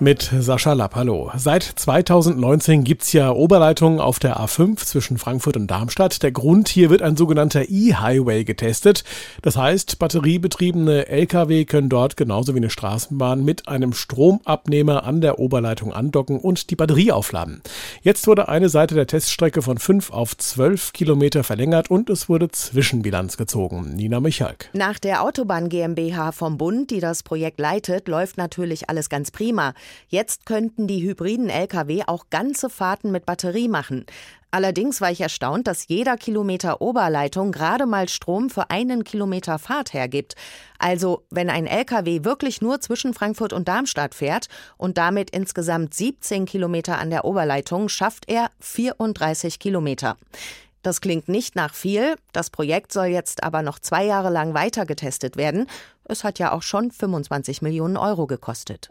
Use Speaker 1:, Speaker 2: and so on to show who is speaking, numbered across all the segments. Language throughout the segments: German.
Speaker 1: mit Sascha Lapp. Hallo. Seit 2019 gibt's ja Oberleitungen auf der A5 zwischen Frankfurt und Darmstadt. Der Grund hier wird ein sogenannter E-Highway getestet. Das heißt, batteriebetriebene Lkw können dort genauso wie eine Straßenbahn mit einem Stromabnehmer an der Oberleitung andocken und die Batterie aufladen. Jetzt wurde eine Seite der Teststrecke von 5 auf 12 Kilometer verlängert und es wurde Zwischenbilanz gezogen. Nina Michalk.
Speaker 2: Nach der Autobahn GmbH vom Bund, die das Projekt leitet, läuft natürlich alles ganz prima. Jetzt könnten die hybriden Lkw auch ganze Fahrten mit Batterie machen. Allerdings war ich erstaunt, dass jeder Kilometer Oberleitung gerade mal Strom für einen Kilometer Fahrt hergibt. Also, wenn ein Lkw wirklich nur zwischen Frankfurt und Darmstadt fährt und damit insgesamt 17 Kilometer an der Oberleitung, schafft er 34 Kilometer. Das klingt nicht nach viel. Das Projekt soll jetzt aber noch zwei Jahre lang weiter getestet werden. Es hat ja auch schon 25 Millionen Euro gekostet.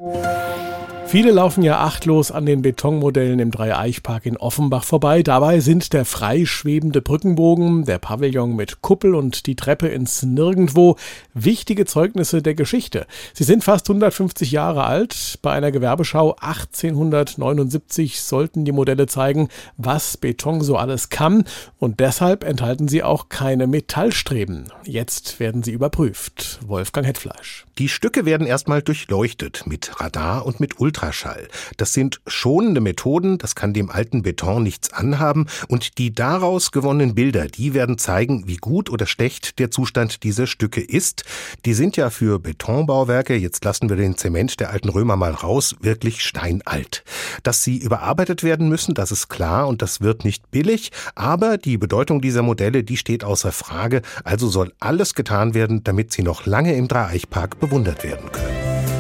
Speaker 1: Viele laufen ja achtlos an den Betonmodellen im Dreieichpark in Offenbach vorbei. Dabei sind der freischwebende Brückenbogen, der Pavillon mit Kuppel und die Treppe ins Nirgendwo wichtige Zeugnisse der Geschichte. Sie sind fast 150 Jahre alt. Bei einer Gewerbeschau 1879 sollten die Modelle zeigen, was Beton so alles kann. Und deshalb enthalten sie auch keine Metallstreben. Jetzt werden sie überprüft. Wolfgang Hetfleisch.
Speaker 3: Die Stücke werden erstmal durchleuchtet mit Radar und mit Ultraschall. Das sind schonende Methoden, das kann dem alten Beton nichts anhaben und die daraus gewonnenen Bilder, die werden zeigen, wie gut oder schlecht der Zustand dieser Stücke ist. Die sind ja für Betonbauwerke, jetzt lassen wir den Zement der alten Römer mal raus, wirklich steinalt. Dass sie überarbeitet werden müssen, das ist klar und das wird nicht billig, aber die Bedeutung dieser Modelle, die steht außer Frage, also soll alles getan werden, damit sie noch lange im Eichpark bewundert werden können.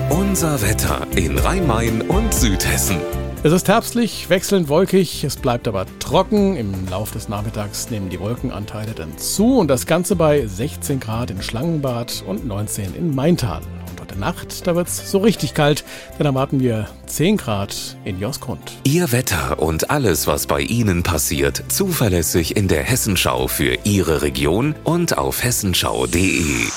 Speaker 4: Unser Wetter in Rhein-Main und Südhessen.
Speaker 1: Es ist herbstlich, wechselnd wolkig, es bleibt aber trocken. Im Laufe des Nachmittags nehmen die Wolkenanteile dann zu und das Ganze bei 16 Grad in Schlangenbad und 19 in Maintal. Und heute Nacht, da wird es so richtig kalt, denn erwarten wir 10 Grad in Josgrund.
Speaker 4: Ihr Wetter und alles, was bei Ihnen passiert, zuverlässig in der Hessenschau für Ihre Region und auf hessenschau.de.